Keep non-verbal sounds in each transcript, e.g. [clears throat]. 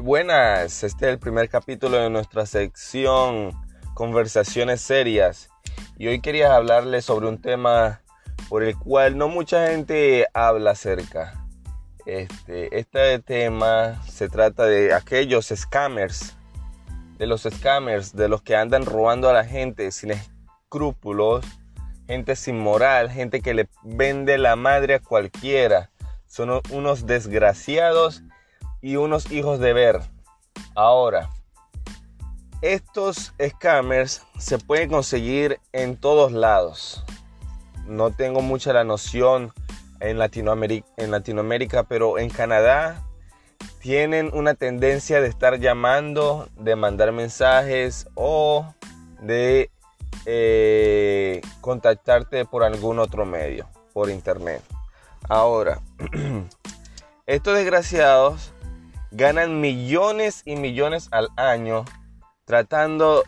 Buenas, este es el primer capítulo de nuestra sección Conversaciones Serias y hoy quería hablarles sobre un tema por el cual no mucha gente habla acerca. Este, este tema se trata de aquellos scammers, de los scammers, de los que andan robando a la gente sin escrúpulos, gente sin moral, gente que le vende la madre a cualquiera. Son unos desgraciados y unos hijos de ver. Ahora, estos scammers se pueden conseguir en todos lados. No tengo mucha la noción en Latinoamérica, en Latinoamérica, pero en Canadá tienen una tendencia de estar llamando, de mandar mensajes o de eh, contactarte por algún otro medio, por internet. Ahora, [clears throat] estos desgraciados ganan millones y millones al año tratando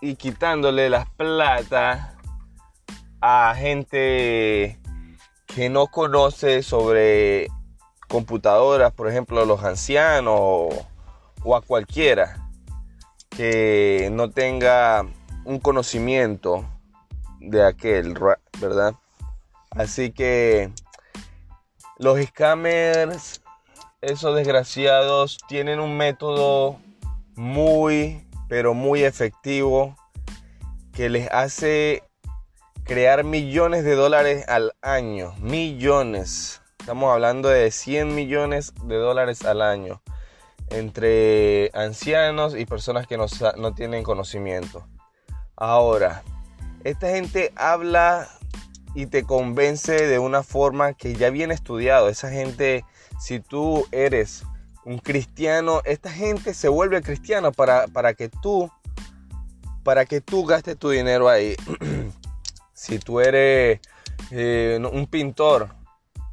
y quitándole las plata a gente que no conoce sobre computadoras, por ejemplo, los ancianos o, a cualquiera que no tenga un conocimiento de aquel, ¿verdad? Así que los scammers esos desgraciados tienen un método muy, pero muy efectivo que les hace crear millones de dólares al año. Millones. Estamos hablando de 100 millones de dólares al año entre ancianos y personas que no, no tienen conocimiento. Ahora, esta gente habla y te convence de una forma que ya viene estudiado. Esa gente si tú eres un cristiano, esta gente se vuelve cristiana para, para que tú para que tú gastes tu dinero ahí. [clears throat] si tú eres eh, un pintor,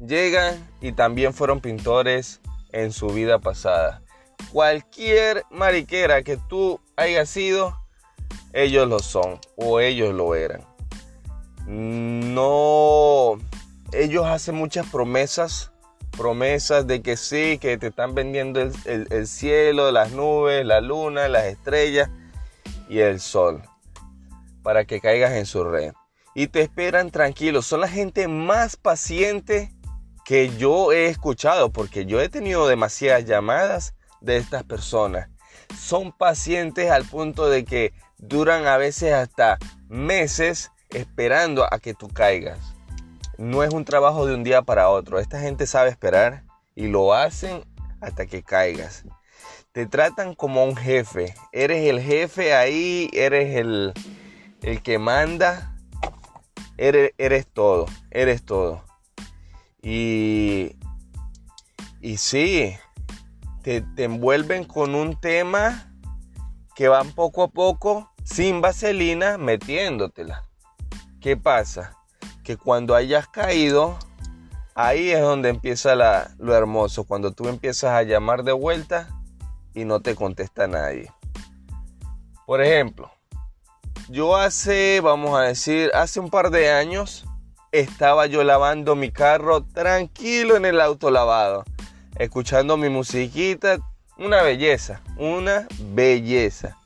llegan y también fueron pintores en su vida pasada. Cualquier mariquera que tú hayas sido, ellos lo son o ellos lo eran. No, ellos hacen muchas promesas promesas de que sí, que te están vendiendo el, cielo, las nubes, la luna, las estrellas y el sol para que caigas en su red. Y te esperan tranquilos. Son la gente más paciente que yo he escuchado porque yo he tenido demasiadas llamadas de estas personas. Son pacientes al punto de que duran a veces hasta meses esperando a que tú caigas no es un trabajo de un día para otro. Esta gente sabe esperar y lo hacen hasta que caigas. Te tratan como un jefe. Eres el jefe ahí, eres el, el que manda. Eres, eres todo, eres todo. Y, y sí, te, te envuelven con un tema que van poco a poco, sin vaselina, metiéndotela. ¿Qué pasa? que cuando hayas caído, ahí es donde empieza lo hermoso, cuando tú empiezas a llamar de vuelta y no te contesta nadie. Por ejemplo, yo hace, vamos a decir, hace un par de años estaba yo lavando mi carro tranquilo en el auto lavado, escuchando mi musiquita, una belleza, una belleza.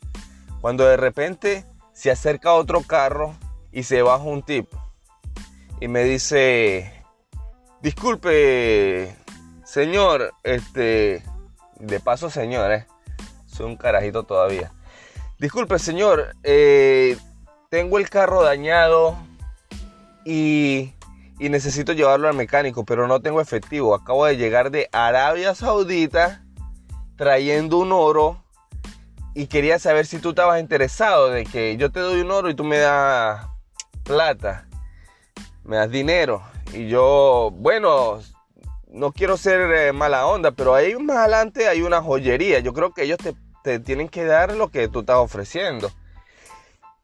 Cuando de repente se acerca otro carro y se baja un tipo y me dice, disculpe, señor, este, de paso señor, eh, soy un carajito todavía. Disculpe, señor, eh, tengo el carro dañado y, y necesito llevarlo al mecánico, pero no tengo efectivo. Acabo de llegar de Arabia Saudita trayendo un oro y quería saber si tú estabas interesado de que yo te doy un oro y tú me das plata me das dinero. Y yo, bueno, no quiero ser eh, mala onda, pero ahí más adelante hay una joyería. Yo creo que ellos te, tienen que dar lo que tú estás ofreciendo.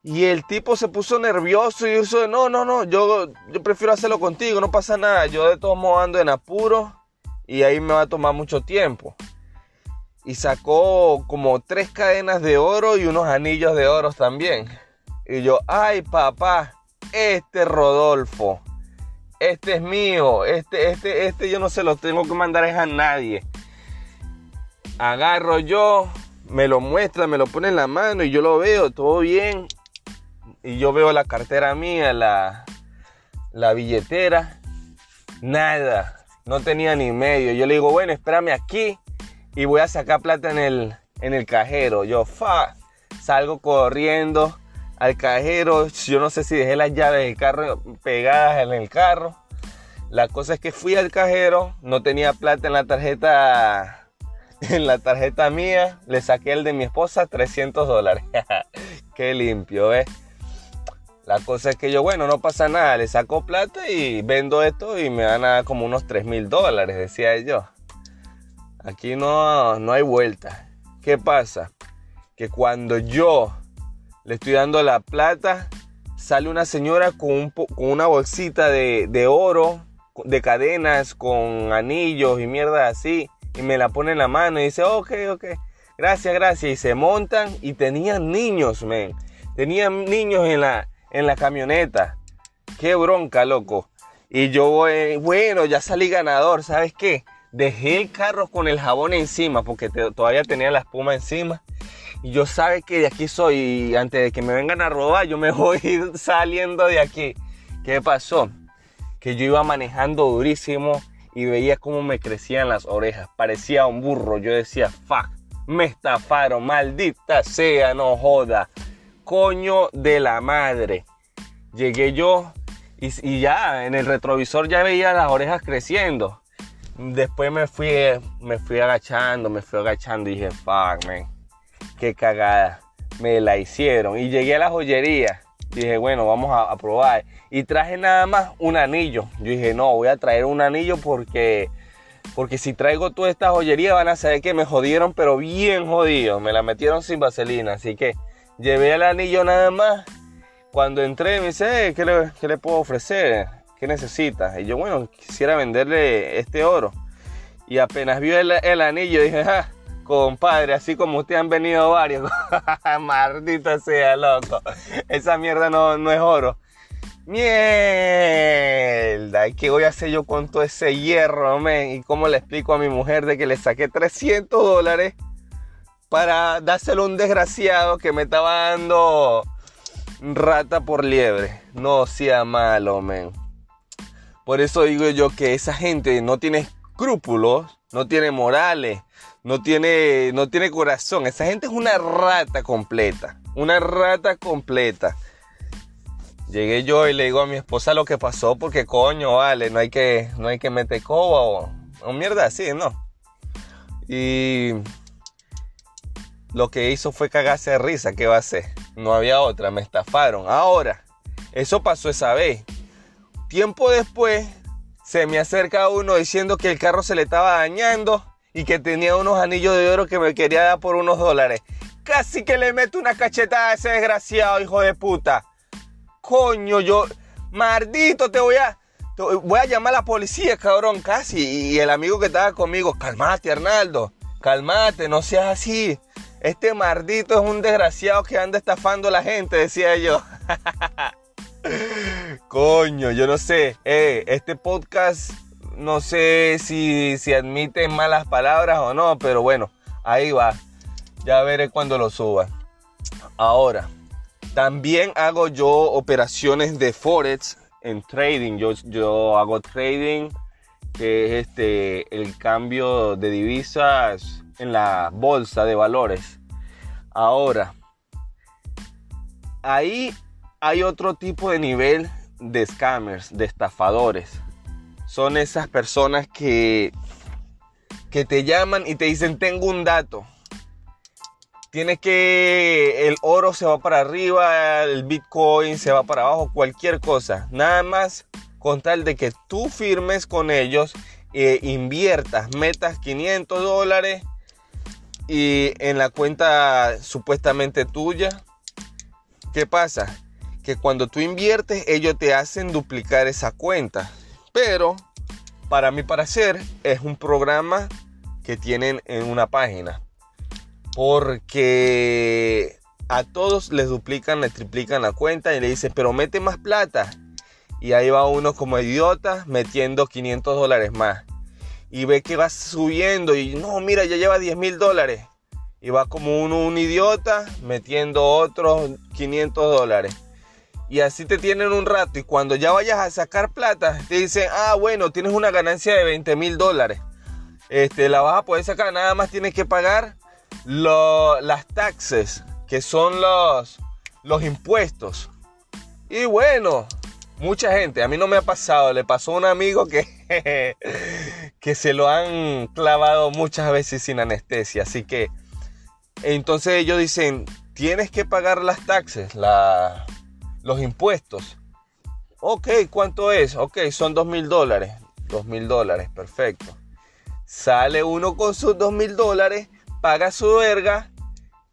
Y el tipo se puso nervioso y dijo, no, no, no, yo, yo prefiero hacerlo contigo, no pasa nada. Yo de todos modos ando en apuro y ahí me va a tomar mucho tiempo. Y sacó como tres cadenas de oro y unos anillos de oro también. Y yo, ay papá, este Rodolfo, este es mío, este, este, este yo no se lo tengo que mandar a nadie. agarro yo, me lo muestra, me lo pone en la mano y yo lo veo, todo bien. Y yo veo la cartera mía, la, la billetera, nada, no tenía ni medio. Yo le digo, bueno, espérame aquí y voy a sacar plata en el, en el cajero. Yo, fa, salgo corriendo al cajero. Yo no sé si dejé las llaves del carro pegadas en el carro. La cosa es que fui al cajero, no tenía plata en la tarjeta [laughs] en la tarjeta mía, le saqué el de mi esposa 300 dólares. [laughs] Qué limpio, ¿eh? La cosa es que yo, bueno, no pasa nada, le saco plata y vendo esto y me dan como unos 3 mil dólares, decía yo. Aquí no, no hay vuelta. ¿Qué pasa? Que cuando yo le estoy dando la plata, sale una señora con, con una bolsita de, de oro, de cadenas, con anillos y mierda así y me la pone en la mano y dice, ok, ok, gracias, gracias. Y se montan y tenían niños, men. Tenían niños en la, en la camioneta. Qué bronca, loco. Y yo, bueno, ya salí ganador, ¿sabes qué? Dejé el carro con el jabón encima porque todavía tenía la espuma encima. Y yo sabe que de aquí soy y antes de que me vengan a robar, yo me [laughs] voy saliendo de aquí. ¿Qué pasó? Que yo iba manejando durísimo y veía cómo me crecían las orejas. Parecía un burro. Yo decía, fuck, me estafaron, maldita sea, no joda. Coño de la madre. Llegué yo y, ya en el retrovisor ya veía las orejas creciendo. Después me fui, me fui agachando, me fui agachando y dije, fuck, man, qué cagada. Me la hicieron. Y llegué a la joyería. Dije, bueno, vamos a, probar y traje nada más un anillo. Yo dije, no, voy a traer un anillo porque, porque si traigo toda esta joyería van a saber que me jodieron, pero bien jodido. Me la metieron sin vaselina. Así que llevé el anillo nada más. Cuando entré me dice, ¿qué le, le puedo ofrecer? ¿Qué necesita? Y yo, bueno, quisiera venderle este oro. Y apenas vio el, el anillo, dije, ah, compadre, así como usted han venido varios. [laughs] Maldita sea, loco. Esa mierda no, no es oro. Mierda, ¿qué voy a hacer yo con todo ese hierro, men? ¿Y cómo le explico a mi mujer de que le saqué 300 dólares para dárselo a un desgraciado que me estaba dando rata por liebre? No sea malo, men. Por eso digo yo que esa gente no tiene escrúpulos, no tiene morales, no tiene, no tiene corazón. Esa gente es una rata completa, una rata completa. Llegué yo y le digo a mi esposa lo que pasó porque coño, vale, no hay que, no hay que meter coba o, o mierda así, ¿no? Y lo que hizo fue cagarse de risa, ¿qué va a hacer? No había otra, me estafaron. Ahora, eso pasó esa vez. Tiempo después, se me acerca uno diciendo que el carro se le estaba dañando y que tenía unos anillos de oro que me quería dar por unos dólares. Casi que le meto una cachetada a ese desgraciado hijo de puta coño, yo, maldito, te voy a, voy a llamar a la policía, cabrón, casi. Y el amigo que estaba conmigo, calmate, Arnaldo, calmate, no seas así. Este maldito es un desgraciado que anda estafando a la gente, decía yo. [laughs] Coño, yo no sé. Eh, este podcast no sé si, si admite malas palabras o no, pero bueno, ahí va. Ya veré cuando lo suba. Ahora, también hago yo operaciones de Forex en trading. Yo, yo hago trading, que es este, el cambio de divisas en la bolsa de valores. Ahora, ahí hay otro tipo de nivel de scammers, de estafadores. Son esas personas que, que te llaman y te dicen, tengo un dato Tienes que el oro se va para arriba, el Bitcoin se va para abajo, cualquier cosa. Nada más con tal de que tú firmes con ellos, e inviertas, metas 500 dólares y en la cuenta supuestamente tuya. ¿Qué pasa? Que cuando tú inviertes, ellos te hacen duplicar esa cuenta. Pero, para mi parecer, es un programa que tienen en una página porque a todos les duplican, les triplican la cuenta y le dicen, pero mete más plata. Y ahí va uno como idiota metiendo 500 dólares más. y ve que va subiendo y no, mira, ya lleva 10 mil dólares. Y va como uno, un idiota metiendo otros 500 dólares. Y así te tienen un rato y cuando ya vayas a sacar plata, te dicen, ah, bueno, tienes una ganancia de 20 mil dólares. Este, la vas a poder sacar, nada más tienes que pagar las taxes, que son los, los impuestos. Y bueno, mucha gente, a mí no me ha pasado, le pasó a un amigo que, [laughs] que se lo han clavado muchas veces sin anestesia. Así que, entonces ellos dicen, tienes que pagar las taxes, los impuestos. Ok, ¿cuánto es? Ok, son dos mil dólares. Dos mil dólares, perfecto. Sale uno con sus dos mil dólares, paga su verga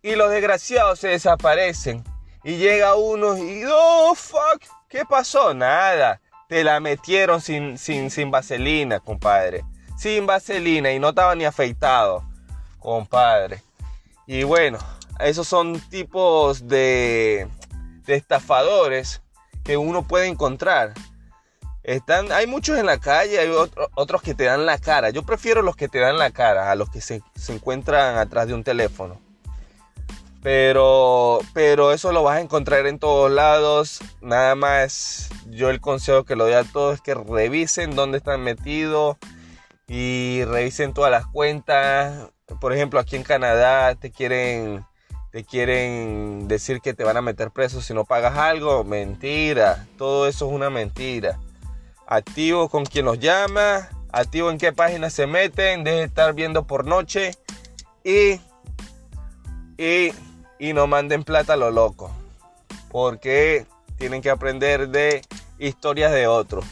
y los desgraciados se desaparecen. Y llega uno y, oh, fuck, ¿qué pasó? Nada. Te la metieron sin, sin, sin vaselina, compadre. Sin vaselina y no estaba ni afeitado, compadre. Y bueno, esos son tipos de, de estafadores que uno puede encontrar. Están, hay muchos en la calle, hay otros que te dan la cara. Yo prefiero los que te dan la cara a los que se, se encuentran atrás de un teléfono. Pero, pero eso lo vas a encontrar en todos lados. Nada más, yo el consejo que lo doy a todos es que revisen dónde están metidos y revisen todas las cuentas. Por ejemplo, aquí en Canadá te quieren, te quieren decir que te van a meter preso si no pagas algo. Mentira, todo eso es una mentira. Activo con quien los llama, activo en qué página se meten, deje de estar viendo por noche y, y y no manden plata a lo loco. Porque tienen que aprender de historias de otros.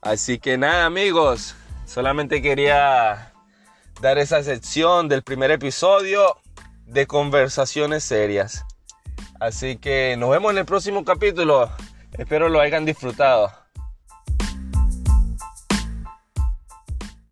Así que nada amigos, solamente quería dar esa sección del primer episodio de conversaciones serias. Así que nos vemos en el próximo capítulo. Espero lo hayan disfrutado.